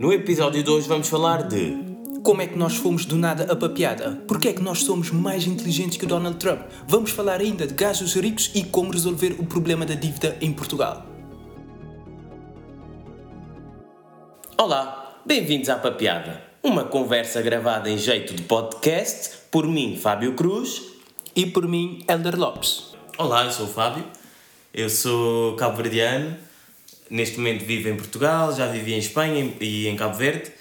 No episódio de hoje vamos falar de Como é que nós fomos do nada a papiada? Porquê é que nós somos mais inteligentes que o Donald Trump? Vamos falar ainda de gajos ricos e como resolver o problema da dívida em Portugal. Olá, bem-vindos à Papeada, uma conversa gravada em jeito de podcast por mim, Fábio Cruz. E por mim, Elder Lopes. Olá, eu sou o Fábio, eu sou cabo-verdiano, neste momento vivo em Portugal, já vivi em Espanha e em Cabo Verde.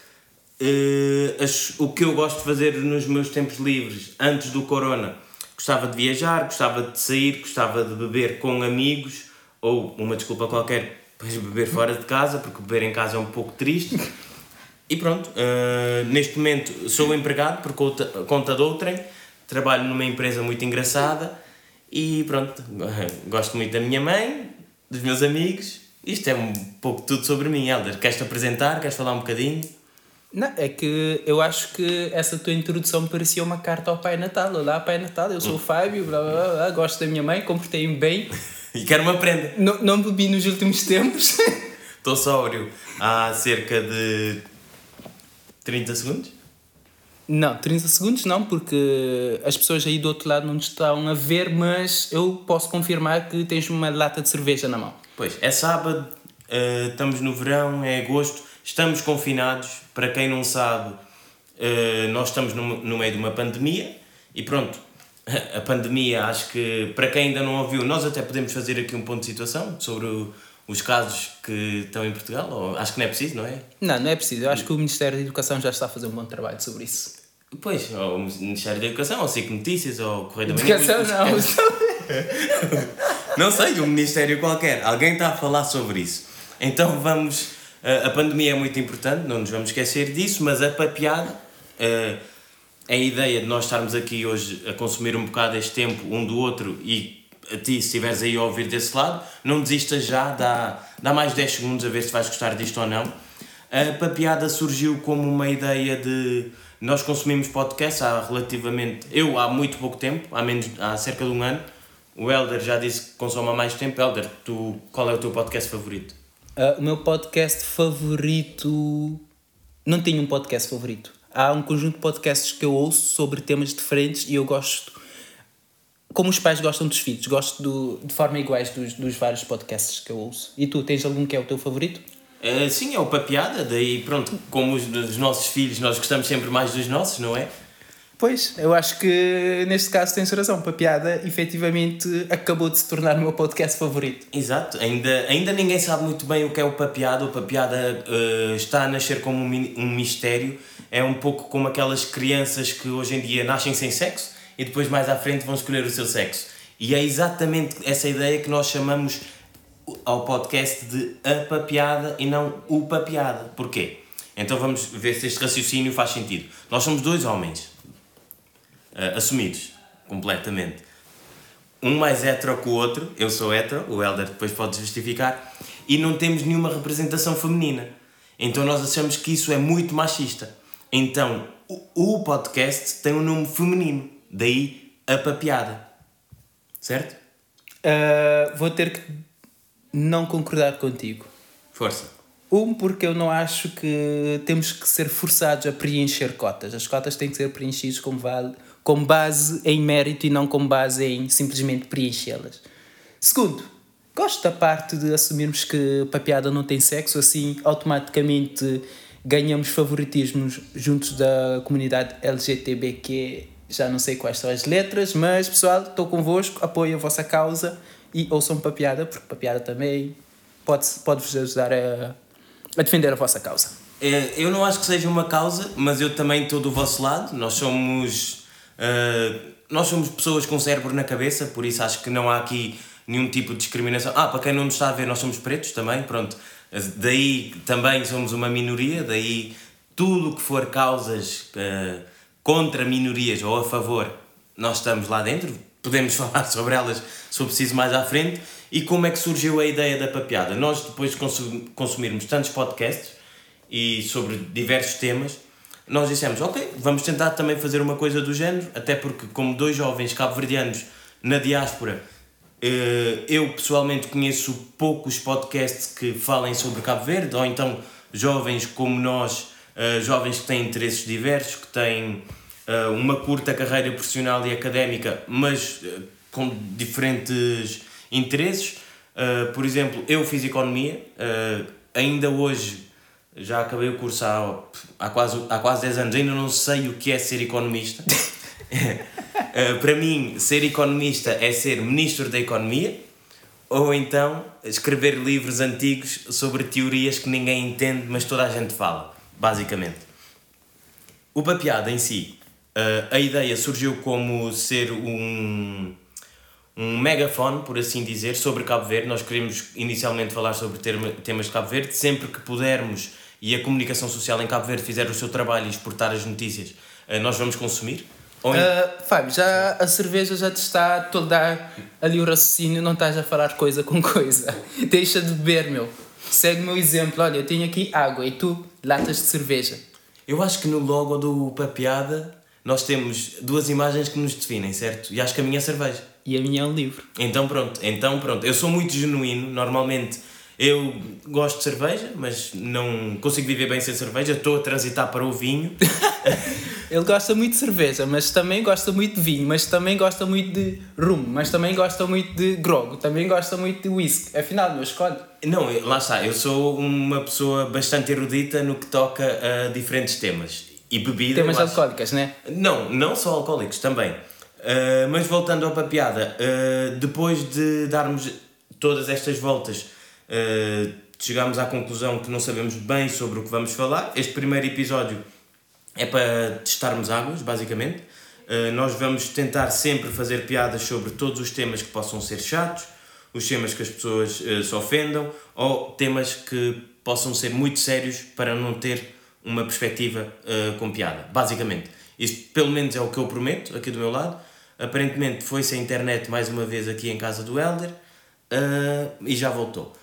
Eh, o que eu gosto de fazer nos meus tempos livres, antes do corona, gostava de viajar, gostava de sair, gostava de beber com amigos, ou uma desculpa qualquer, depois beber fora de casa, porque beber em casa é um pouco triste. E pronto, eh, neste momento sou empregado por conta, conta de outrem, trabalho numa empresa muito engraçada e pronto, gosto muito da minha mãe, dos meus amigos. Isto é um pouco tudo sobre mim, Helder. Queres-te apresentar? Queres falar um bocadinho? Não, é que eu acho que essa tua introdução parecia uma carta ao Pai Natal. Olá, Pai Natal, eu sou o Fábio, blá, blá, blá, blá, gosto da minha mãe, comportei-me bem. E quero uma prenda. Não, não bebi nos últimos tempos. Estou sóbrio há cerca de 30 segundos. Não, 30 segundos não, porque as pessoas aí do outro lado não te estão a ver, mas eu posso confirmar que tens uma lata de cerveja na mão. Pois, é sábado, eh, estamos no verão, é agosto, estamos confinados. Para quem não sabe, eh, nós estamos no, no meio de uma pandemia e pronto, a pandemia, acho que para quem ainda não ouviu, nós até podemos fazer aqui um ponto de situação sobre o- os casos que estão em Portugal, ou, acho que não é preciso, não é? Não, não é preciso. Eu acho que o Ministério da Educação já está a fazer um bom trabalho sobre isso. Pois, ou o Ministério da Educação, ou SIC Notícias, ou o Correio da Manhã. Educação não. Não sei, um ministério qualquer. Alguém está a falar sobre isso. Então vamos. A a pandemia é muito importante, não nos vamos esquecer disso, mas a papeada, eh, a ideia de nós estarmos aqui hoje a consumir um bocado este tempo um do outro e a ti, se estiveres aí a ouvir desse lado, não desistas já, dá, dá mais 10 segundos a ver se vais gostar disto ou não. A papeada surgiu como uma ideia de. Nós consumimos podcast há relativamente. Eu há muito pouco tempo, há, menos, há cerca de um ano. O Helder já disse que consome há mais tempo. Helder, tu, qual é o teu podcast favorito? Ah, o meu podcast favorito. Não tenho um podcast favorito. Há um conjunto de podcasts que eu ouço sobre temas diferentes e eu gosto. Como os pais gostam dos filhos, gosto do, de forma iguais dos, dos vários podcasts que eu ouço. E tu, tens algum que é o teu favorito? Eh, sim, é o papeada, daí pronto, como os dos nossos filhos, nós gostamos sempre mais dos nossos, não é? Pois, eu acho que neste caso tens razão. Papiada efetivamente acabou de se tornar o meu podcast favorito. Exato, ainda, ainda ninguém sabe muito bem o que é o papeado. O papeada eh, está a nascer como um, um mistério. É um pouco como aquelas crianças que hoje em dia nascem sem sexo e depois mais à frente vão escolher o seu sexo. E é exatamente essa ideia que nós chamamos ao podcast de a papeada e não o papeada. Porquê? Então vamos ver se este raciocínio faz sentido. Nós somos dois homens eh, assumidos completamente um mais hetero que o outro, eu sou hetero, o Helder depois pode justificar, e não temos nenhuma representação feminina. Então nós achamos que isso é muito machista. Então o, o podcast tem um nome feminino, daí a papeada. Certo? Ah, vou ter que não concordar contigo. Força. Um, porque eu não acho que temos que ser forçados a preencher cotas. As cotas têm que ser preenchidas com, vale, com base em mérito e não com base em simplesmente preenchê-las. Segundo, gosto da parte de assumirmos que papeada não tem sexo, assim automaticamente ganhamos favoritismos juntos da comunidade LGTBQ. Já não sei quais são as letras, mas pessoal, estou convosco, apoio a vossa causa e ouçam papeada, porque papeada também pode- pode-vos ajudar a, a defender a vossa causa. É, Eu não acho que seja uma causa, mas eu também estou do vosso lado. Nós somos. Ah, nós somos pessoas com cérebro na cabeça, por isso acho que não há aqui nenhum tipo de discriminação. Ah, para quem não nos está a ver, nós somos pretos também, pronto. Daí também somos uma minoria, daí tudo que for causas ah, contra minorias ou a favor, nós estamos lá dentro. Podemos falar sobre elas se for preciso mais à frente. E como é que surgiu a ideia da papeada? Nós, depois de consum- consumirmos tantos podcasts e sobre diversos temas, nós dissemos, ok, vamos tentar também fazer uma coisa do género, até porque como dois jovens cabo-verdianos na diáspora, eh, eu pessoalmente conheço poucos podcasts que falem sobre Cabo Verde, ou então jovens como nós, uh, jovens que têm interesses diversos, que têm uh, uma curta carreira profissional e académica, mas com diferentes interesses. por exemplo, eu fiz economia, ainda hoje já acabei o curso há, há, quase, há quase 10 anos, ainda não sei o que é ser economista. para mim, ser economista é ser ministro da economia ou então escrever livros antigos sobre teorias que ninguém entende, mas toda a gente fala, basicamente. O papeado em si, uh, a ideia surgiu como ser um, um megafone, por assim dizer, sobre Cabo Verde. Nós queremos inicialmente falar sobre temas de Cabo Verde, sempre que pudermos e a comunicação social em Cabo Verde fizer o seu trabalho e exportar as notícias, uh, nós vamos consumir. Uh, Fábio, já a cerveja já te está a toldar ali o raciocínio, não estás a falar coisa com coisa. Deixa de beber, meu. Segue o meu exemplo. Olha, eu tenho aqui água e tu, latas de cerveja. Eu acho que no logo do Papeada nós temos duas imagens que nos definem, certo? E acho que a minha é cerveja. E a minha é um livro. Então pronto, então pronto. Eu sou muito genuíno, normalmente eu gosto de cerveja, mas não consigo viver bem sem cerveja. Estou a transitar para o vinho. Ele gosta muito de cerveja, mas também gosta muito de vinho, mas também gosta muito de rum, mas também gosta muito de grog, também gosta muito de whisky. Afinal, meu escolhe. Não, lá está. Eu sou uma pessoa bastante erudita no que toca a diferentes temas. E bebida. Temas alcoólicas, né? Não, não só alcoólicos, também. Uh, mas voltando ao papiada, uh, depois de darmos todas estas voltas, uh, chegámos à conclusão que não sabemos bem sobre o que vamos falar. Este primeiro episódio é para testarmos águas, basicamente. Uh, nós vamos tentar sempre fazer piadas sobre todos os temas que possam ser chatos, os temas que as pessoas uh, se ofendam ou temas que possam ser muito sérios para não ter uma perspectiva uh, com piada, basicamente. Isto pelo menos é o que eu prometo aqui do meu lado. Aparentemente foi-se a internet mais uma vez aqui em casa do Elder e já voltou.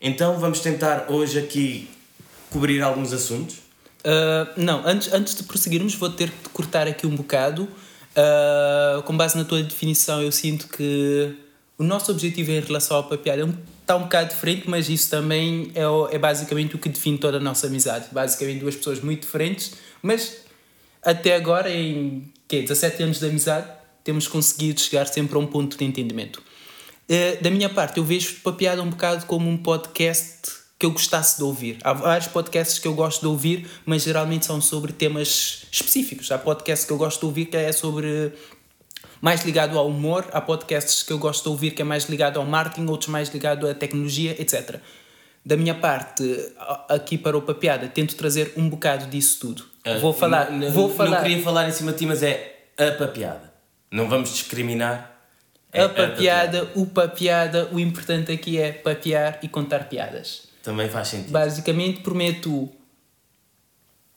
Então vamos tentar hoje aqui cobrir alguns assuntos. Uh, não, antes, antes de prosseguirmos, vou ter de cortar aqui um bocado. Uh, com base na tua definição, eu sinto que o nosso objetivo em relação ao papiar é um, está um bocado diferente, mas isso também é, é basicamente o que define toda a nossa amizade. Basicamente, duas pessoas muito diferentes, mas até agora, em quê, 17 anos de amizade, temos conseguido chegar sempre a um ponto de entendimento. Uh, da minha parte, eu vejo o papiada um bocado como um podcast que eu gostasse de ouvir. Há vários podcasts que eu gosto de ouvir, mas geralmente são sobre temas específicos. Há podcasts que eu gosto de ouvir que é sobre mais ligado ao humor, há podcasts que eu gosto de ouvir que é mais ligado ao marketing, outros mais ligado à tecnologia, etc. Da minha parte, aqui para o Papiada, tento trazer um bocado disso tudo. Uh, vou falar, não, vou falar. Não queria falar em cima de ti, mas é a Papiada. Não vamos discriminar. É a papiada, a papiada, o papiada, o importante aqui é papiar e contar piadas. Também faz sentido. Basicamente, prometo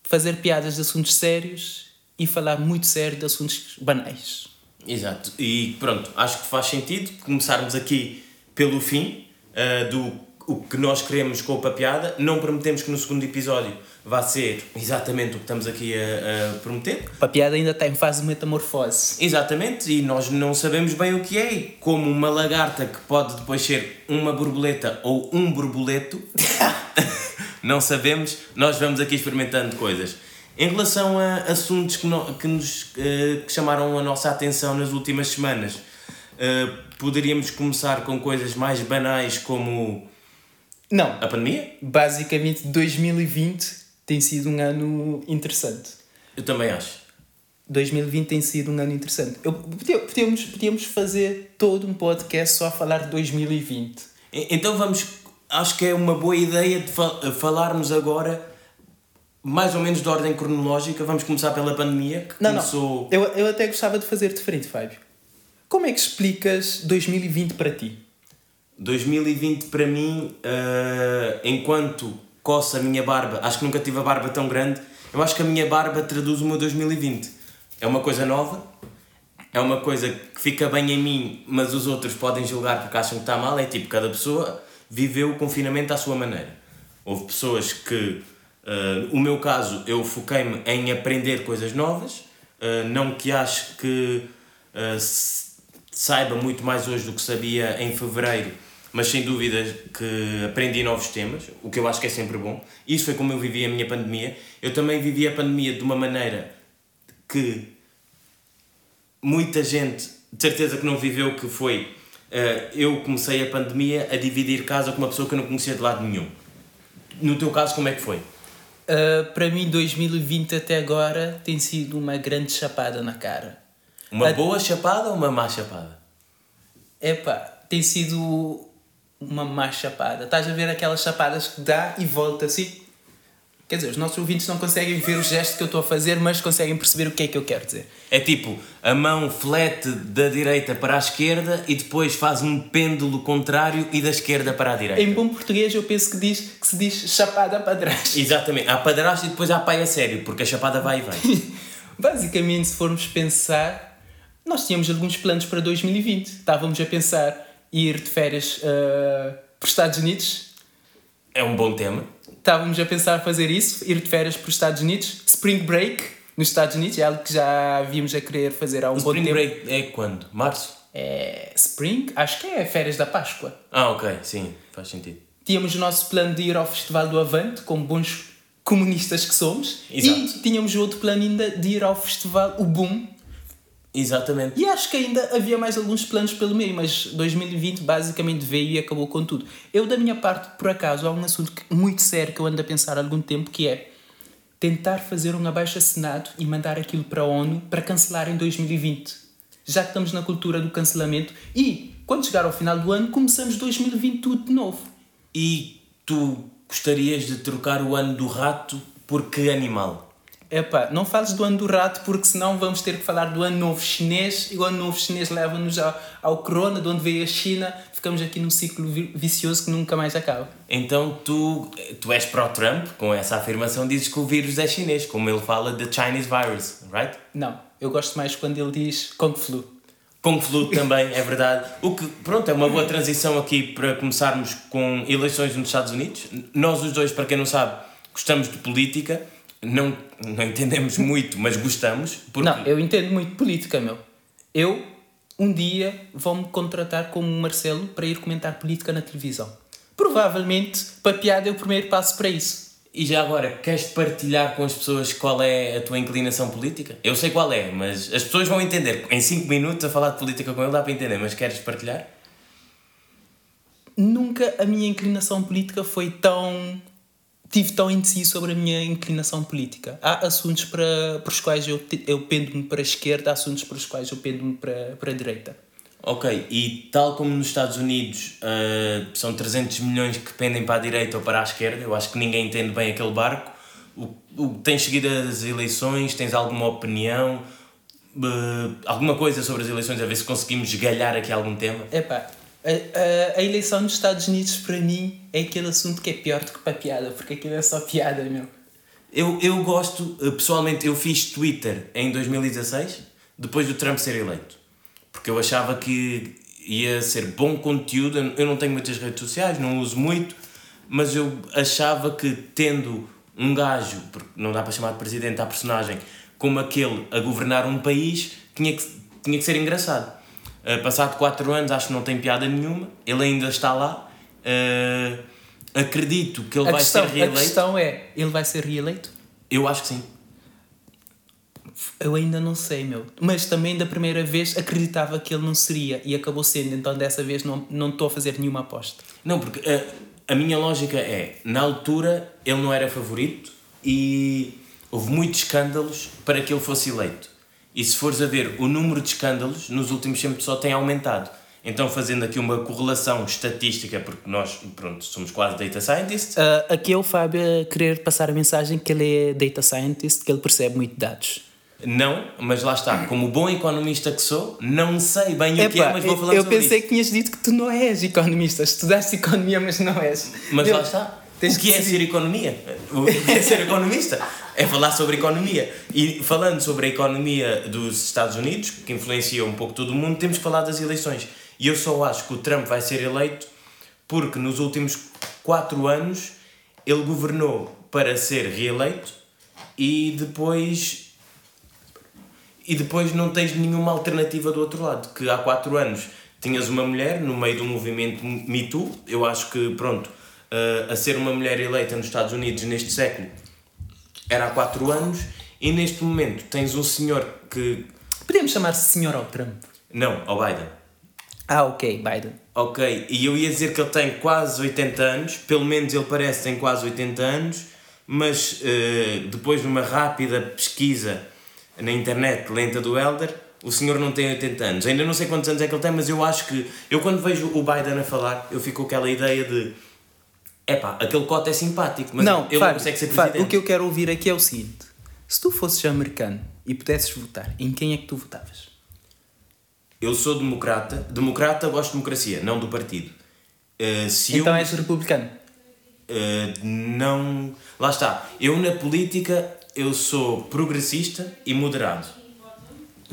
fazer piadas de assuntos sérios e falar muito sério de assuntos banais. Exato. E pronto, acho que faz sentido começarmos aqui pelo fim uh, do o que nós queremos com a papiada. Não prometemos que no segundo episódio vá ser exatamente o que estamos aqui a, a prometer. A papiada ainda está em fase de metamorfose. Exatamente, e nós não sabemos bem o que é. Como uma lagarta que pode depois ser uma borboleta ou um borboleto, não sabemos. Nós vamos aqui experimentando coisas. Em relação a assuntos que, no, que nos uh, que chamaram a nossa atenção nas últimas semanas, uh, poderíamos começar com coisas mais banais como não. A pandemia? Basicamente, 2020 tem sido um ano interessante. Eu também acho. 2020 tem sido um ano interessante. Eu, podíamos, podíamos fazer todo um podcast só a falar de 2020. Então vamos. Acho que é uma boa ideia de falarmos agora mais ou menos de ordem cronológica. Vamos começar pela pandemia, que não, começou. Não. Eu, eu até gostava de fazer diferente, Fábio. Como é que explicas 2020 para ti? 2020 para mim, uh, enquanto coça a minha barba, acho que nunca tive a barba tão grande, eu acho que a minha barba traduz o meu 2020. É uma coisa nova, é uma coisa que fica bem em mim, mas os outros podem julgar porque acham que está mal. É tipo, cada pessoa viveu o confinamento à sua maneira. Houve pessoas que, uh, o meu caso, eu foquei-me em aprender coisas novas, uh, não que acho que uh, saiba muito mais hoje do que sabia em fevereiro, mas sem dúvida que aprendi novos temas, o que eu acho que é sempre bom. Isso foi como eu vivi a minha pandemia. Eu também vivi a pandemia de uma maneira que muita gente, de certeza que não viveu, que foi uh, eu comecei a pandemia a dividir casa com uma pessoa que eu não conhecia de lado nenhum. No teu caso, como é que foi? Uh, para mim, 2020 até agora tem sido uma grande chapada na cara. Uma a... boa chapada ou uma má chapada? Epá, tem sido uma má chapada. Estás a ver aquelas chapadas que dá e volta assim? Quer dizer, os nossos ouvintes não conseguem ver o gesto que eu estou a fazer, mas conseguem perceber o que é que eu quero dizer. É tipo, a mão flete da direita para a esquerda e depois faz um pêndulo contrário e da esquerda para a direita. Em bom português eu penso que, diz, que se diz chapada para trás. Exatamente, há para trás e depois há pai a sério, porque a chapada vai e vem. Basicamente, se formos pensar, nós tínhamos alguns planos para 2020. Estávamos a pensar ir de férias uh, para os Estados Unidos. É um bom tema estávamos a pensar fazer isso, ir de férias para os Estados Unidos, Spring Break nos Estados Unidos, é algo que já havíamos a querer fazer há um o bom tempo. Spring Break é quando? Março? É Spring? Acho que é férias da Páscoa. Ah, ok, sim, faz sentido. Tínhamos o nosso plano de ir ao Festival do Avante, como bons comunistas que somos. Exato. E tínhamos outro plano ainda de ir ao festival, o Boom, Exatamente. E acho que ainda havia mais alguns planos pelo meio, mas 2020 basicamente veio e acabou com tudo. Eu, da minha parte, por acaso, há um assunto muito sério que eu ando a pensar há algum tempo que é tentar fazer um abaixo-assinado e mandar aquilo para a ONU para cancelar em 2020. Já que estamos na cultura do cancelamento e, quando chegar ao final do ano, começamos 2020 tudo de novo. E tu gostarias de trocar o ano do rato por que animal? Epá, não fales do ano do rato porque senão vamos ter que falar do ano novo chinês e o ano novo chinês leva-nos ao, ao corona, de onde veio a China, ficamos aqui num ciclo vicioso que nunca mais acaba. Então tu, tu és pró-Trump, com essa afirmação dizes que o vírus é chinês, como ele fala de Chinese virus, right? Não, eu gosto mais quando ele diz Kung Flu. Kung Flu também, é verdade. O que, pronto, é uma boa transição aqui para começarmos com eleições nos Estados Unidos. Nós os dois, para quem não sabe, gostamos de política não, não entendemos muito, mas gostamos. Porque... Não, eu entendo muito política, meu. Eu, um dia, vou-me contratar como Marcelo para ir comentar política na televisão. Provavelmente, para piada, é o primeiro passo para isso. E já agora, queres partilhar com as pessoas qual é a tua inclinação política? Eu sei qual é, mas as pessoas vão entender. Em 5 minutos a falar de política com ele dá para entender, mas queres partilhar? Nunca a minha inclinação política foi tão tive tão indeciso sobre a minha inclinação política. Há assuntos para, para os quais eu, eu pendo-me para a esquerda, há assuntos para os quais eu pendo-me para, para a direita. Ok, e tal como nos Estados Unidos uh, são 300 milhões que pendem para a direita ou para a esquerda, eu acho que ninguém entende bem aquele barco. O, o, tens seguido as eleições? Tens alguma opinião? Uh, alguma coisa sobre as eleições? A ver se conseguimos galhar aqui algum tema? Epá, a, a, eleição nos Estados Unidos, para mim, é aquele assunto que é pior do que para piada, porque aquilo é só piada, meu. Eu, eu gosto, eh, pessoalmente, eu fiz Twitter em 2016, depois do Trump ser eleito. Porque eu achava que ia ser bom conteúdo. Eu não tenho muitas redes sociais, não uso muito, mas eu achava que tendo um gajo, porque não dá para chamar de presidente à personagem, como aquele a governar um país, tinha que, tinha que ser engraçado. Uh, passado 4 anos, acho que não tem piada nenhuma. Ele ainda está lá. Uh, acredito que ele a vai questão, ser reeleito. A questão é: ele vai ser reeleito? Eu acho que sim. Eu ainda não sei, meu. Mas também da primeira vez acreditava que ele não seria e acabou sendo. Então dessa vez não, não estou a fazer nenhuma aposta. Não, porque a, eh, a minha lógica é: na altura ele não era favorito e houve muitos escândalos para que ele fosse eleito. E se fores a ver, o número de escândalos nos últimos tempos só tem aumentado. Então, fazendo aqui uma correlação estatística, porque nós, pronto, somos quase data scientists. Uh, aqui é o Fábio a querer passar a mensagem que ele é data scientist, que ele percebe muito dados. Não, mas lá está, como bom economista que sou, não sei bem Epa, o que é, mas vou falar eu sobre Eu pensei que tinhas dito que tu não és economista, estudaste economia, mas não és. Mas eu, lá está. O que, é ser economia? O que é ser economista? é falar sobre economia. E falando sobre a economia dos Estados Unidos, que influencia um pouco todo o mundo, temos que falar das eleições. E eu só acho que o Trump vai ser eleito porque nos últimos quatro anos ele governou para ser reeleito e depois e depois não tens nenhuma alternativa do outro lado que há quatro anos tinhas uma mulher no meio do movimento Me Too. Eu acho que, pronto, uh, a ser uma mulher eleita nos Estados Unidos neste século era há 4 anos e neste momento tens um senhor que. Podemos chamar-se senhor ao Trump? Não, ao Biden. Ah, ok, Biden. Ok, e eu ia dizer que ele tem quase 80 anos, pelo menos ele parece que tem quase 80 anos, mas uh, depois de uma rápida pesquisa na internet lenta do Elder, o senhor não tem 80 anos. Ainda não sei quantos anos é que ele tem, mas eu acho que. Eu quando vejo o Biden a falar, eu fico com aquela ideia de. Epá, aquele cote é simpático, mas não, ele Fábio, não consegue ser presidente. Fábio, o que eu quero ouvir aqui é o seguinte: se tu fosses americano e pudesses votar, em quem é que tu votavas? Eu sou democrata. Democrata gosto de democracia, não do partido. Uh, então eu, és republicano? Uh, não. Lá está. Eu na política eu sou progressista e moderado.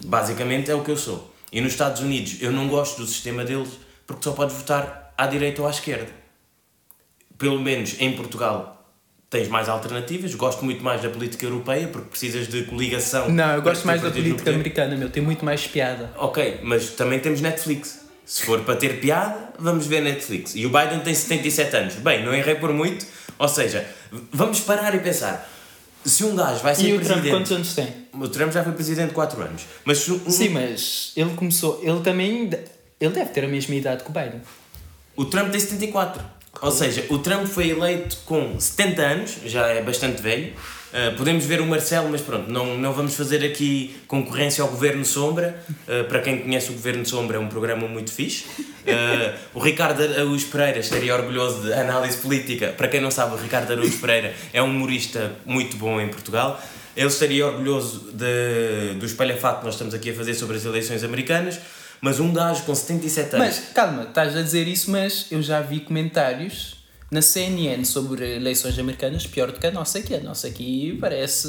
Basicamente é o que eu sou. E nos Estados Unidos eu não gosto do sistema deles porque só podes votar à direita ou à esquerda. Pelo menos em Portugal tens mais alternativas. Gosto muito mais da política europeia porque precisas de coligação. Não, eu gosto mais da política americana, meu. Tem muito mais piada. Ok, mas também temos Netflix. Se for para ter piada, vamos ver Netflix. E o Biden tem 77 anos. Bem, não errei por muito. Ou seja, vamos parar e pensar. Se um gajo vai ser E o Trump presidente. quantos anos tem? O Trump já foi presidente 4 anos. Mas um- Sim, mas ele começou. Ele também. Ele deve ter a mesma idade que o Biden. o Trump tem 74. Ou seja, o Trump foi eleito com 70 anos, já é bastante velho. Uh, podemos ver o Marcelo, mas pronto, não, não vamos fazer aqui concorrência ao Governo Sombra. Uh, para quem conhece o Governo Sombra, é um programa muito fixe. Uh, o Ricardo Araújo Pereira estaria orgulhoso de análise política. Para quem não sabe, o Ricardo Araújo Pereira é um humorista muito bom em Portugal. Ele estaria orgulhoso de, do espalhafato que nós estamos aqui a fazer sobre as eleições americanas. Mas um gajo com 77 anos. Mas, calma, estás a dizer isso, mas eu já vi comentários na CNN sobre eleições americanas pior do que a nossa aqui. A nossa aqui parece.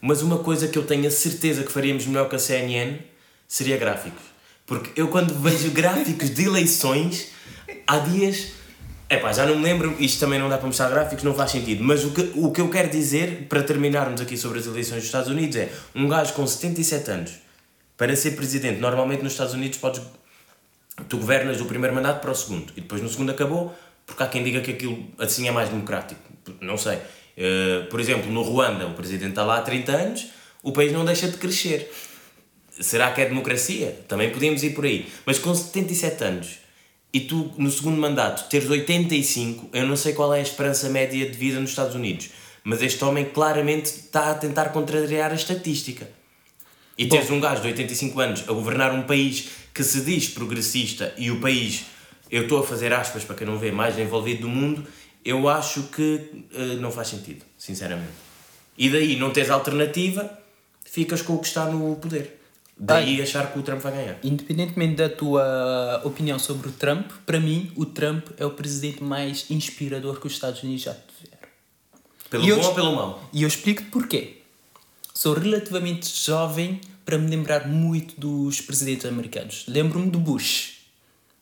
Mas uma coisa que eu tenho a certeza que faríamos melhor que a CNN seria gráficos. Porque eu quando vejo gráficos de eleições, há dias. Epá, já não me lembro, isto também não dá para mostrar gráficos, não faz sentido. Mas o que, o que eu quero dizer, para terminarmos aqui sobre as eleições dos Estados Unidos, é um gajo com 77 anos, para ser presidente, normalmente nos Estados Unidos podes. Tu governas do primeiro mandato para o segundo, e depois no segundo acabou, porque há quem diga que aquilo assim é mais democrático. Não sei. Eh, por exemplo, no Ruanda, o presidente está lá há 30 anos, o país não deixa de crescer. Será que é democracia? Também podemos ir por aí. Mas com 77 anos e tu no segundo mandato teres 85, eu não sei qual é a esperança média de vida nos Estados Unidos, mas este homem claramente está a tentar contrariar a estatística. E teres um gajo de 85 anos a governar um país que se diz progressista e o país, eu estou a fazer aspas para quem não vê, mais envolvido do mundo, eu acho que eh, não faz sentido, sinceramente. E daí não tens alternativa, ficas com o que está no poder. Daí achar que o Trump vai ganhar. Independentemente da tua opinião sobre o Trump, para mim, o Trump é o presidente mais inspirador que os Estados Unidos já tiveram. Pelo E eu bom dis- ou pelo mau? E eu explico-te porquê. Sou relativamente jovem para me lembrar muito dos presidentes americanos. Lembro-me do Bush.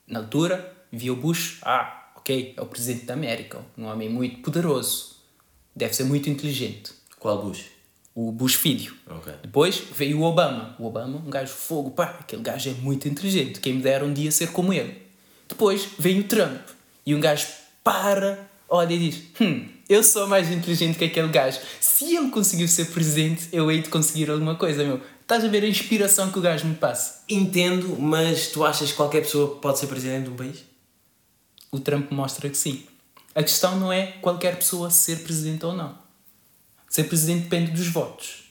Na altura, via o Bush, ah, ok, é o presidente da América, um homem muito poderoso. Deve ser muito inteligente. Qual Bush? O Bush filho. Ok. Depois veio o Obama. O Obama, um gajo fogo, pá, aquele gajo é muito inteligente. Quem me dera um dia ser como ele. Depois veio o Trump. E um gajo para, olha e diz: Hum, eu sou mais inteligente que aquele gajo. Se ele conseguiu ser presidente, eu hei de conseguir alguma coisa, meu. Estás a ver a inspiração que o gajo me passa? Entendo, mas tu achas que qualquer pessoa pode ser presidente de um país? O Trump mostra que sim. A questão não é qualquer pessoa ser presidente ou não. Ser presidente depende dos votos.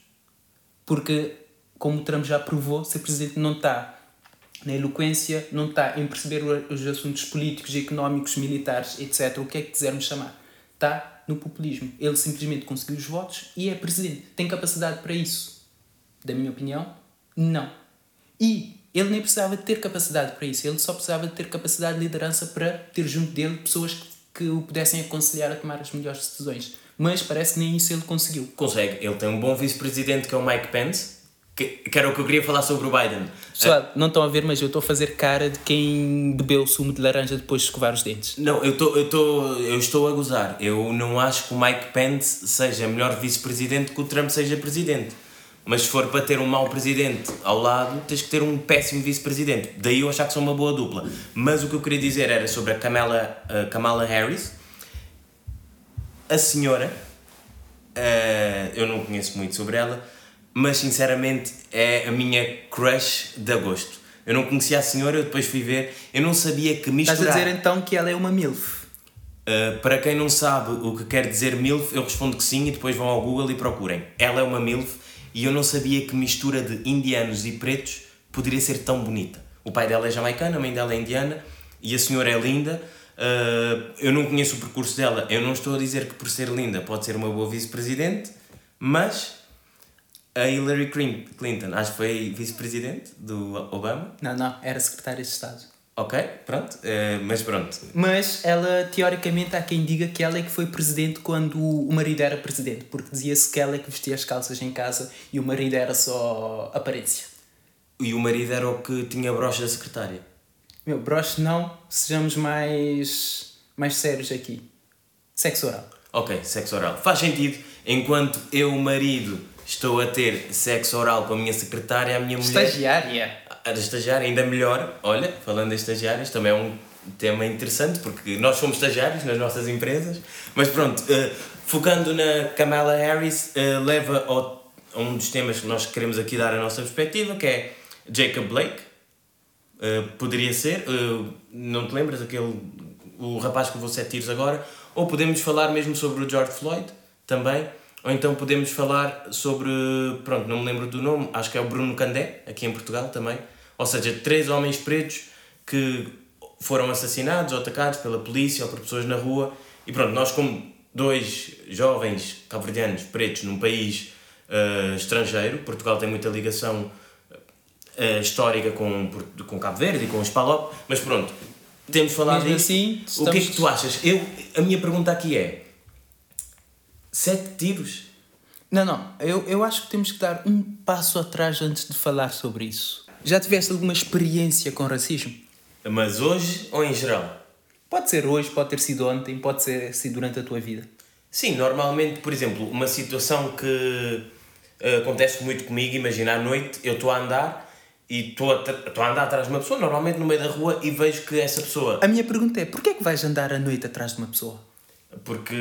Porque, como o Trump já provou, ser presidente não está na eloquência, não está em perceber os assuntos políticos, económicos, militares, etc. O que é que quisermos chamar. Está no populismo. Ele simplesmente conseguiu os votos e é presidente. Tem capacidade para isso? Da minha opinião, não. E ele nem precisava de ter capacidade para isso. Ele só precisava de ter capacidade de liderança para ter junto dele pessoas que, que o pudessem aconselhar a tomar as melhores decisões. Mas parece que nem isso ele conseguiu. Consegue. Ele tem um bom vice-presidente que é o Mike Pence, que, que era o que eu queria falar sobre o Biden. Pessoal, não estão a ver, mas eu estou a fazer cara de quem bebeu sumo de laranja depois de escovar os dentes. Não, eu, tô, eu, tô, eu estou a gozar. Eu não acho que o Mike Pence seja melhor vice-presidente que o Trump seja presidente. Mas se for para ter um mau presidente ao lado, tens que ter um péssimo vice-presidente. Daí eu achar que são uma boa dupla. Mas o que eu queria dizer era sobre a Kamala, a Kamala Harris. A senhora, uh, eu não conheço muito sobre ela, mas sinceramente é a minha crush de agosto. Eu não conhecia a senhora, eu depois fui ver, eu não sabia que misturar... Estás a dizer então que ela é uma MILF? Uh, para quem não sabe o que quer dizer MILF, eu respondo que sim e depois vão ao Google e procurem. Ela é uma MILF e eu não sabia que mistura de indianos e pretos poderia ser tão bonita. O pai dela é jamaicano, a mãe dela é indiana e a senhora é linda. Uh, eu não conheço o percurso dela, eu não estou a dizer que por ser linda pode ser uma boa vice-presidente, mas a Hillary Clinton, acho que foi vice-presidente do Obama. Não, não, era secretária de Estado. Ok, pronto, uh, mas pronto. Mas ela, teoricamente, há quem diga que ela é que foi presidente quando o marido era presidente, porque dizia-se que ela é que vestia as calças em casa e o marido era só aparência. E o marido era o que tinha broche da secretária? Meu, broche não, sejamos mais, mais sérios aqui. Sexo oral. Ok, sexo oral. Faz sentido, enquanto eu, marido, estou a ter sexo oral com a minha secretária, a minha mulher. Estagiária a estagiária ainda melhor. Olha, falando de estagiários, também é um tema interessante porque nós somos estagiários nas nossas empresas. Mas pronto, uh, focando na Kamala Harris, uh, leva ao, a um dos temas que nós queremos aqui dar a nossa perspectiva, que é Jacob Blake. Uh, poderia ser, não te lembras aquele o rapaz que levou sete tiros agora? Ou podemos falar mesmo sobre o George Floyd também. Ou então podemos falar sobre, pronto, não me lembro do nome, acho que é o Bruno Candé, aqui em Portugal também, ou seja, três homens pretos que foram assassinados ou atacados pela polícia ou por pessoas na rua. E pronto, nós, como dois jovens cabo-verdianos pretos num país uh, estrangeiro, Portugal tem muita ligação uh, histórica com, com Cabo Verde e com os Palop, mas pronto, temos falado Mesmo disso. Assim, estamos... O que é que tu achas? Eu, a minha pergunta aqui é: sete tiros? Não, não, eu, eu acho que temos que dar um passo atrás antes de falar sobre isso. Já tiveste alguma experiência com racismo? Mas hoje ou em geral? Pode ser hoje, pode ter sido ontem, pode ser assim durante a tua vida. Sim, normalmente, por exemplo, uma situação que uh, acontece muito comigo, imagina à noite, eu estou a andar e estou a, a andar atrás de uma pessoa, normalmente no meio da rua, e vejo que essa pessoa. A minha pergunta é: porquê é que vais andar à noite atrás de uma pessoa? Porque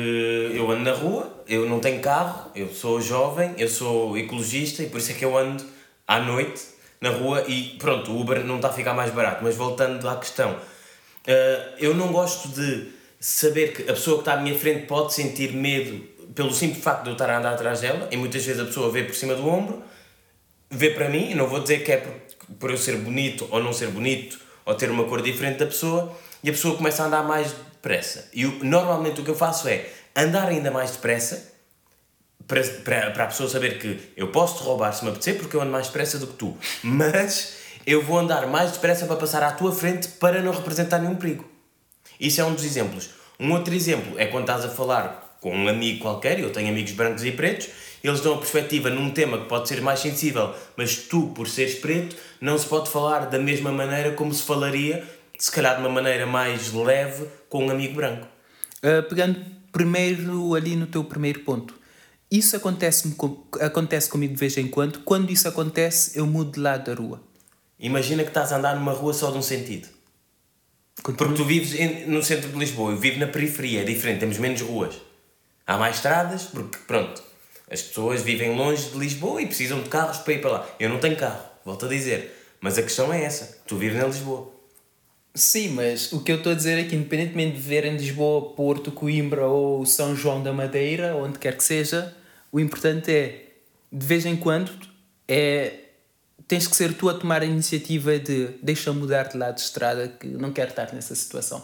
eu ando na rua, eu não tenho carro, eu sou jovem, eu sou ecologista e por isso é que eu ando à noite na rua e pronto, o Uber não está a ficar mais barato. Mas voltando à questão, uh, eu não gosto de saber que a pessoa que está à minha frente pode sentir medo pelo simples facto de eu estar a andar atrás dela e muitas vezes a pessoa vê por cima do ombro, vê para mim, e não vou dizer que é por, por eu ser bonito ou não ser bonito ou ter uma cor diferente da pessoa e a pessoa começa a andar mais depressa. E eu, normalmente o que eu faço é andar ainda mais depressa para, para, para a pessoa saber que eu posso te roubar se me apetecer porque eu ando mais depressa do que tu, mas eu vou andar mais depressa para passar à tua frente para não representar nenhum perigo. Isso é um dos exemplos. Um outro exemplo é quando estás a falar com um amigo qualquer, eu tenho amigos brancos e pretos, eles dão a perspectiva num tema que pode ser mais sensível, mas tu, por seres preto, não se pode falar da mesma maneira como se falaria, se calhar de uma maneira mais leve, com um amigo branco. Uh, pegando primeiro ali no teu primeiro ponto, isso acontece, acontece comigo de vez em quando. Quando isso acontece, eu mudo de lado da rua. Imagina que estás a andar numa rua só de um sentido. Continua. Porque tu vives no centro de Lisboa, eu vivo na periferia, é diferente, temos menos ruas. Há mais estradas, porque pronto, as pessoas vivem longe de Lisboa e precisam de carros para ir para lá. Eu não tenho carro, volto a dizer. Mas a questão é essa: tu vives na Lisboa. Sim, mas o que eu estou a dizer é que, independentemente de viver em Lisboa, Porto, Coimbra ou São João da Madeira, onde quer que seja, o importante é, de vez em quando, é tens que ser tu a tomar a iniciativa de deixa mudar de lado de estrada que não quero estar nessa situação.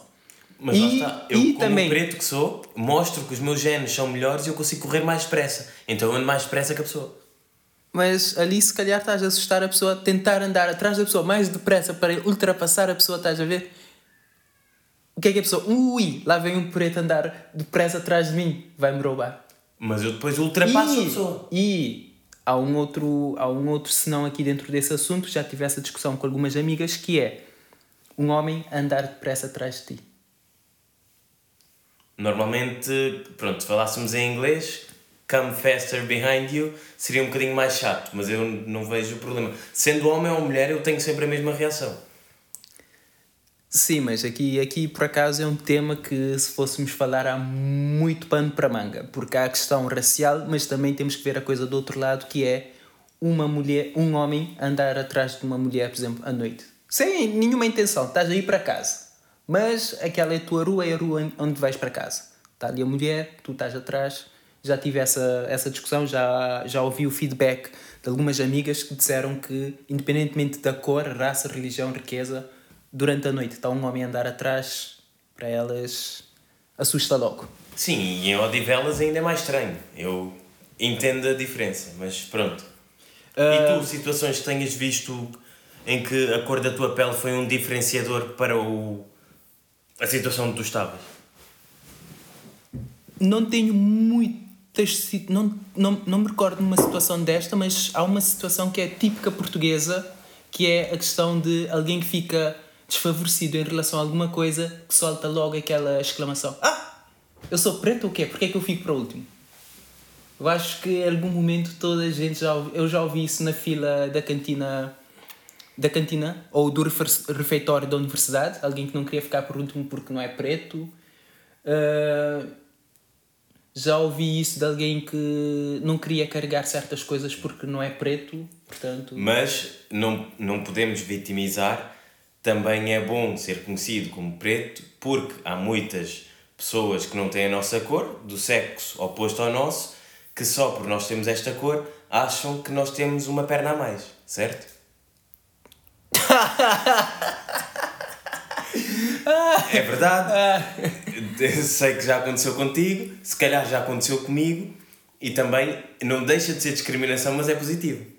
Mas e, lá está, eu como também, preto que sou, mostro que os meus genes são melhores e eu consigo correr mais depressa. Então eu ando mais depressa que a pessoa. Mas ali se calhar estás a assustar a pessoa, tentar andar atrás da pessoa mais depressa para ultrapassar a pessoa, estás a ver? O que é que a pessoa, ui, lá vem um preto andar depressa atrás de mim, vai-me roubar. Mas eu depois ultrapasso e, a pessoa. E há um outro, há um outro senão aqui dentro desse assunto, já tive essa discussão com algumas amigas, que é um homem andar depressa atrás de ti. Normalmente, pronto, se falássemos em inglês, come faster behind you seria um bocadinho mais chato, mas eu não vejo o problema. Sendo homem ou mulher, eu tenho sempre a mesma reação. Sim, mas aqui, aqui por acaso é um tema que se fôssemos falar há muito pano para manga, porque há a questão racial, mas também temos que ver a coisa do outro lado, que é uma mulher, um homem andar atrás de uma mulher, por exemplo, à noite. Sem nenhuma intenção, estás a ir para casa. Mas aquela é a tua rua, é a rua onde vais para casa. Está ali a mulher, tu estás atrás. Já tive essa, essa discussão, já, já ouvi o feedback de algumas amigas que disseram que, independentemente da cor, raça, religião, riqueza, durante a noite está um homem a andar atrás, para elas assusta logo. Sim, e em Odivelas ainda é mais estranho. Eu entendo a diferença, mas pronto. Uh... E tu, situações que tenhas visto em que a cor da tua pele foi um diferenciador para o... a situação onde tu estavas? Não tenho muitas. Não, não, não me recordo de uma situação desta, mas há uma situação que é típica portuguesa, que é a questão de alguém que fica desfavorecido em relação a alguma coisa que solta logo aquela exclamação: Ah, eu sou preto ou quê? Porquê é que eu fico para último? Eu acho que em algum momento toda a gente já ouvi, eu já ouvi isso na fila da cantina da cantina ou do refeitório da universidade, alguém que não queria ficar por último porque não é preto. Uh, já ouvi isso de alguém que não queria carregar certas coisas porque não é preto, portanto... Mas não, não podemos vitimizar também é bom ser conhecido como preto porque há muitas pessoas que não têm a nossa cor, do sexo oposto ao nosso, que só por nós termos esta cor acham que nós temos uma perna a mais, certo? é verdade. Sei que já aconteceu contigo, se calhar já aconteceu comigo e também não deixa de ser discriminação, mas é positivo.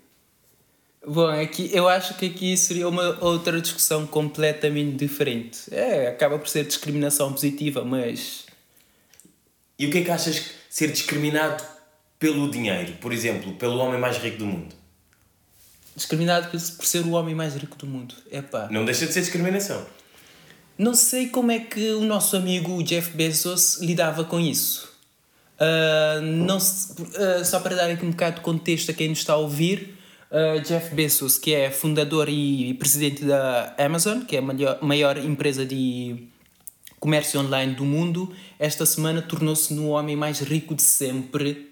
Bom, aqui, eu acho que aqui seria uma outra discussão completamente diferente. É, acaba por ser discriminação positiva, mas. E o que é que achas que ser discriminado pelo dinheiro, por exemplo, pelo homem mais rico do mundo? Discriminado por ser o homem mais rico do mundo. É pá. Não deixa de ser discriminação. Não sei como é que o nosso amigo Jeff Bezos lidava com isso. Uh, não se, uh, só para dar aqui um bocado de contexto a quem nos está a ouvir, Uh, Jeff Bezos, que é fundador e presidente da Amazon, que é a maior, maior empresa de comércio online do mundo, esta semana tornou-se no homem mais rico de sempre.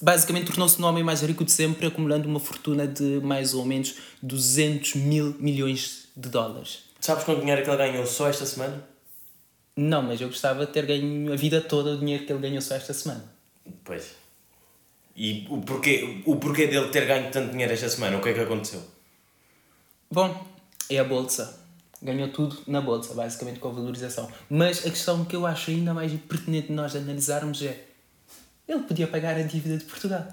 Basicamente, tornou-se no homem mais rico de sempre, acumulando uma fortuna de mais ou menos 200 mil milhões de dólares. Sabes quanto dinheiro é que ele ganhou só esta semana? Não, mas eu gostava de ter ganho a vida toda o dinheiro que ele ganhou só esta semana. Pois. E o porquê, o porquê dele ter ganho tanto dinheiro esta semana? O que é que aconteceu? Bom, é a bolsa. Ganhou tudo na bolsa, basicamente com a valorização. Mas a questão que eu acho ainda mais pertinente de nós analisarmos é: ele podia pagar a dívida de Portugal.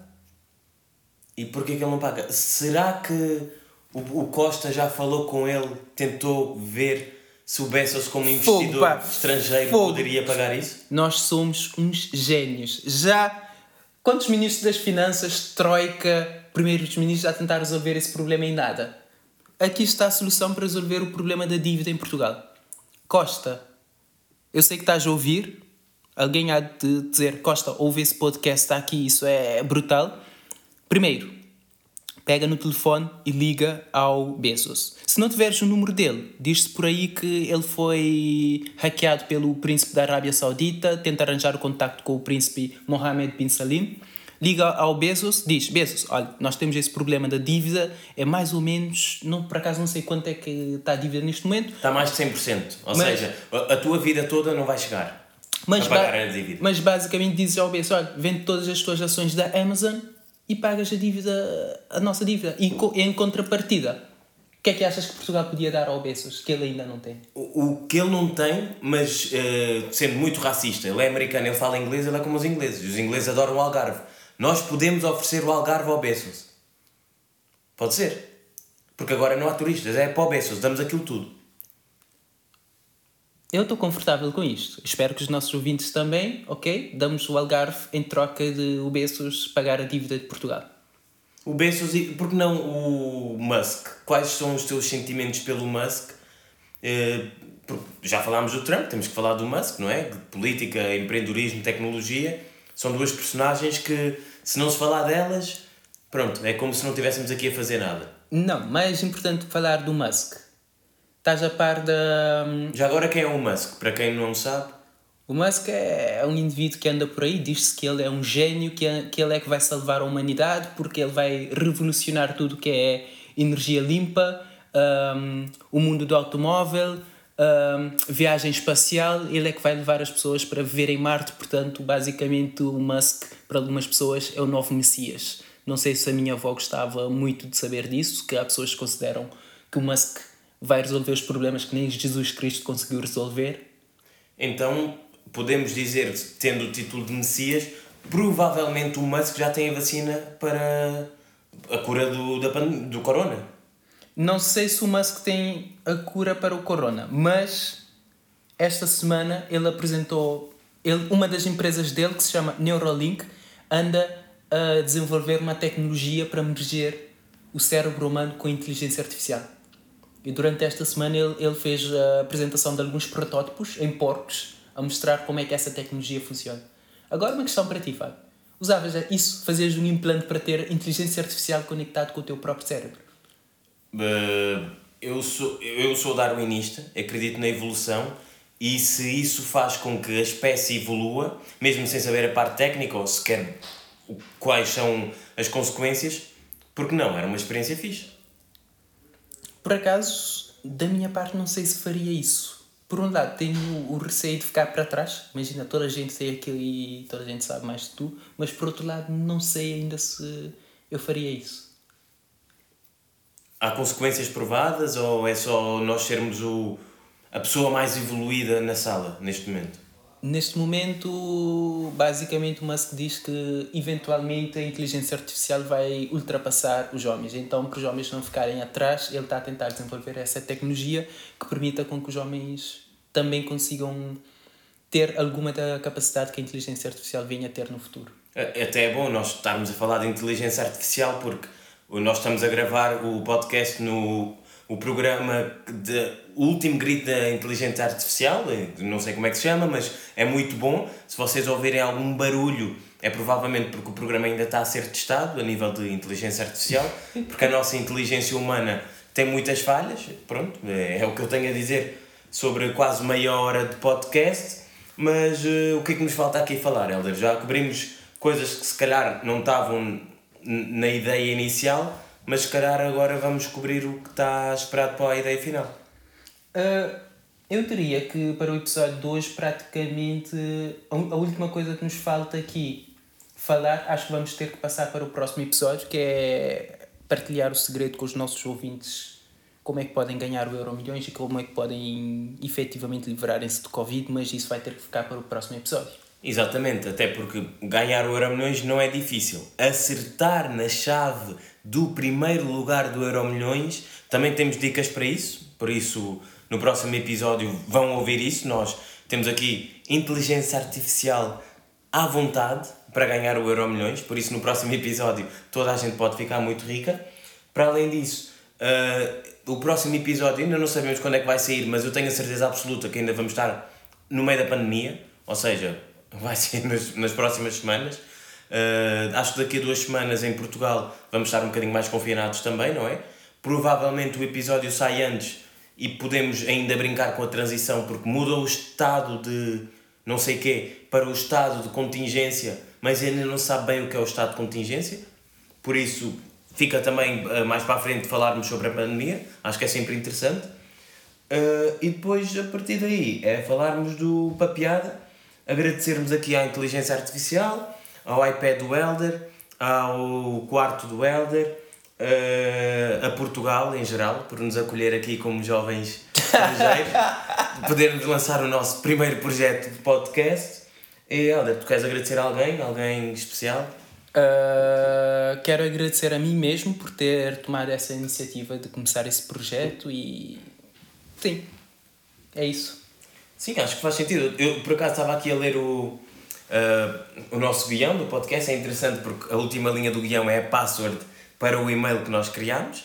E porquê que ele não paga? Será que o, Costa já falou com ele, tentou ver se o Bezos, como investidor Fogo, estrangeiro, Fogo. poderia pagar isso? Nós somos uns gênios. Já Quantos ministros das Finanças, Troika, primeiros ministros já tentaram resolver esse problema em nada? Aqui está a solução para resolver o problema da dívida em Portugal. Costa, eu sei que estás a ouvir. Alguém há de dizer, Costa, ouve esse podcast, está aqui, isso é brutal. Primeiro, pega no telefone e liga ao Bezos. Se não tiveres o número dele, diz-se por aí que ele foi hackeado pelo príncipe da Arábia Saudita, tenta arranjar o contacto com o príncipe Mohammed bin Salim. Liga ao Bezos, diz: Bezos, olha, nós temos esse problema da dívida, é mais ou menos, não, por acaso não sei quanto é que está a dívida neste momento. Está mais de 100%. Ou mas, seja, a, a tua vida toda não vai chegar mas, dívida. Mas basicamente dizes ao Bezos: olha, vende todas as tuas ações da Amazon e pagas a dívida, a nossa dívida. E em contrapartida, o que é que achas que Portugal podia dar ao Bezos que ele ainda não tem? O, o que ele não tem, mas uh, sendo muito racista, ele é americano, ele fala inglês, ele é como os ingleses. Os ingleses adoram o Algarve. Nós podemos oferecer o Algarve ao Bezos. Pode ser. Porque agora não há turistas, é para o Bezos, damos aquilo tudo. Eu estou confortável com isto. Espero que os nossos ouvintes também, ok? Damos o Algarve em troca de o Bezos pagar a dívida de Portugal. O Bezos e por que não o Musk? Quais são os teus sentimentos pelo Musk? Eh, já falámos do Trump, temos que falar do Musk, não é? Política, empreendedorismo, tecnologia. São duas personagens que, se não se falar delas, pronto, é como se não estivéssemos aqui a fazer nada. Não, mais importante falar do Musk. Estás a par da. Já agora, quem é o Musk? Para quem não sabe. O Musk é um indivíduo que anda por aí, diz-se que ele é um gênio, que, é, que ele é que vai salvar a humanidade porque ele vai revolucionar tudo que é energia limpa, um, o mundo do automóvel, um, viagem espacial. Ele é que vai levar as pessoas para viver em Marte, portanto, basicamente, o Musk, para algumas pessoas, é o novo Messias. Não sei se a minha avó gostava muito de saber disso, que há pessoas que consideram que o Musk vai resolver os problemas que nem Jesus Cristo conseguiu resolver. Então, podemos dizer, tendo o título de Messias, provavelmente o Musk já tem a vacina para a cura do, da, do corona. Não sei se o Musk tem a cura para o corona, mas esta semana ele apresentou ele, uma das empresas dele que se chama Neuralink anda a desenvolver uma tecnologia para merger o cérebro humano com a inteligência artificial. E durante esta semana ele, ele fez a apresentação de alguns protótipos em porcos a mostrar como é que essa tecnologia funciona. Agora uma questão para ti, Fábio. Usavas isso, fazias um implante para ter inteligência artificial conectado com o teu próprio cérebro? Uh, eu, sou, eu sou darwinista, acredito na evolução e se isso faz com que a espécie evolua, mesmo sem saber a parte técnica ou sequer quais são as consequências, porque não? Era uma experiência fixe. Por acaso, da minha parte, não sei se faria isso por um lado, tenho o receio de ficar para trás. Imagina, toda a gente tem aquilo e toda a gente sabe mais de tu. Mas por outro lado, não sei ainda se eu faria isso. Há consequências provadas ou é só nós sermos o, a pessoa mais evoluída na sala neste momento? Neste momento, basicamente, o Musk diz que eventualmente a inteligência artificial vai ultrapassar os homens. Então, para os homens não ficarem atrás, ele está a tentar desenvolver essa tecnologia que permita com que os homens também consigam ter alguma da capacidade que a inteligência artificial venha a ter no futuro. É, até é bom nós estarmos a falar de inteligência artificial porque nós estamos a gravar o podcast no o programa de o último grito da inteligência artificial, não sei como é que se chama, mas é muito bom. Se vocês ouvirem algum barulho, é provavelmente porque o programa ainda está a ser testado a nível de inteligência artificial, porque a nossa inteligência humana tem muitas falhas. Pronto, é, é o que eu tenho a dizer sobre quase meia hora de podcast. Mas uh, o que é que nos falta aqui falar, Helder? Já cobrimos coisas que se calhar não estavam na ideia inicial mas se calhar agora vamos cobrir o que está esperado para a ideia final. Uh, eu diria que para o episódio 2, praticamente, a última coisa que nos falta aqui falar, acho que vamos ter que passar para o próximo episódio, que é partilhar o segredo com os nossos ouvintes como é que podem ganhar o Euro Milhões e como é que podem efetivamente livrarem-se de Covid, mas isso vai ter que ficar para o próximo episódio. Exatamente, até porque ganhar o Euro Milhões não é difícil. Acertar na chave do primeiro lugar do Euro Milhões também temos dicas para isso, por isso no próximo episódio vão ouvir isso. Nós temos aqui inteligência artificial à vontade para ganhar o Euro Milhões, por isso no próximo episódio toda a gente pode ficar muito rica. Para além disso, uh, o próximo episódio ainda não sabemos quando é que vai sair, mas eu tenho a certeza absoluta que ainda vamos estar no meio da pandemia, ou seja, vai ser nas, nas próximas semanas. Uh, acho que daqui a duas semanas em Portugal vamos estar um bocadinho mais confinados também, não é? Provavelmente o episódio sai antes e podemos ainda brincar com a transição porque muda o estado de não sei quê para o estado de contingência, mas ainda não sabe bem o que é o estado de contingência. Por isso, fica também uh, mais para a frente falarmos sobre a pandemia, acho que é sempre interessante. Uh, e depois, a partir daí, é falarmos do papiada agradecermos aqui à inteligência artificial, ao iPad do Elder, ao quarto do Elder, uh, a Portugal em geral, por nos acolher aqui como jovens estrangeiros, podermos lançar o nosso primeiro projeto de podcast. E Elder, tu queres agradecer a alguém? Alguém especial? Uh, quero agradecer a mim mesmo por ter tomado essa iniciativa de começar esse projeto e sim, é isso. Sim, acho que faz sentido. Eu, por acaso, estava aqui a ler o, uh, o nosso guião do podcast. É interessante porque a última linha do guião é a password para o e-mail que nós criamos.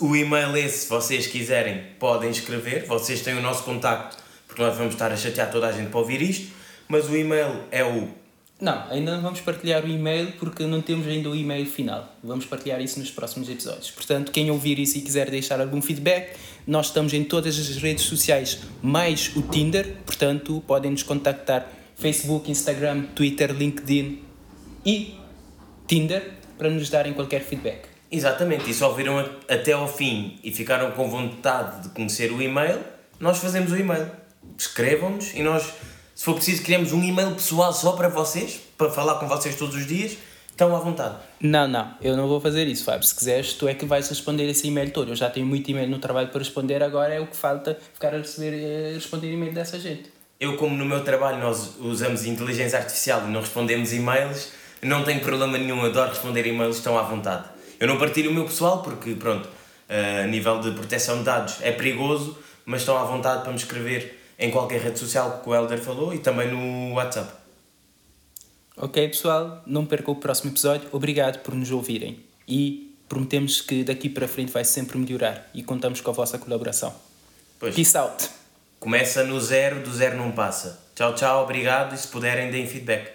O e-mail esse, se vocês quiserem, podem escrever. Vocês têm o nosso contacto, porque nós vamos estar a chatear toda a gente para ouvir isto. Mas o e-mail é o Não, ainda não vamos partilhar o e-mail porque não temos ainda o e-mail final. Vamos partilhar isso nos próximos episódios. Portanto, quem ouvir isso e quiser deixar algum feedback, nós estamos em todas as redes sociais, mais o Tinder. Portanto, podem nos contactar Facebook, Instagram, Twitter, LinkedIn e Tinder para nos darem qualquer feedback. Exatamente, e se ouviram até ao fim e ficaram com vontade de conhecer o e-mail, nós fazemos o e-mail. Escrevam-nos e nós se for preciso, criamos um e-mail pessoal só para vocês, para falar com vocês todos os dias. Estão à vontade. Não, não, eu não vou fazer isso, Fábio. Se quiseres, tu é que vais responder esse e-mail todo. Eu já tenho muito e-mail no trabalho para responder, agora é o que falta ficar a receber eh, responder e-mail dessa gente. Eu, como no meu trabalho nós usamos inteligência artificial e não respondemos e-mails, não tenho problema nenhum, adoro responder e-mails, estão à vontade. Eu não partilho o meu pessoal porque, pronto, eh, a nível de proteção de dados é perigoso, mas estão à vontade para me escrever em qualquer rede social que o Helder falou e também no WhatsApp. Ok, pessoal, não percam o próximo episódio. Obrigado por nos ouvirem e prometemos que daqui para frente vai sempre melhorar e contamos com a vossa colaboração. Pois. Peace out. Começa no zero, do zero não passa. Tchau, tchau, obrigado e se puderem deem feedback.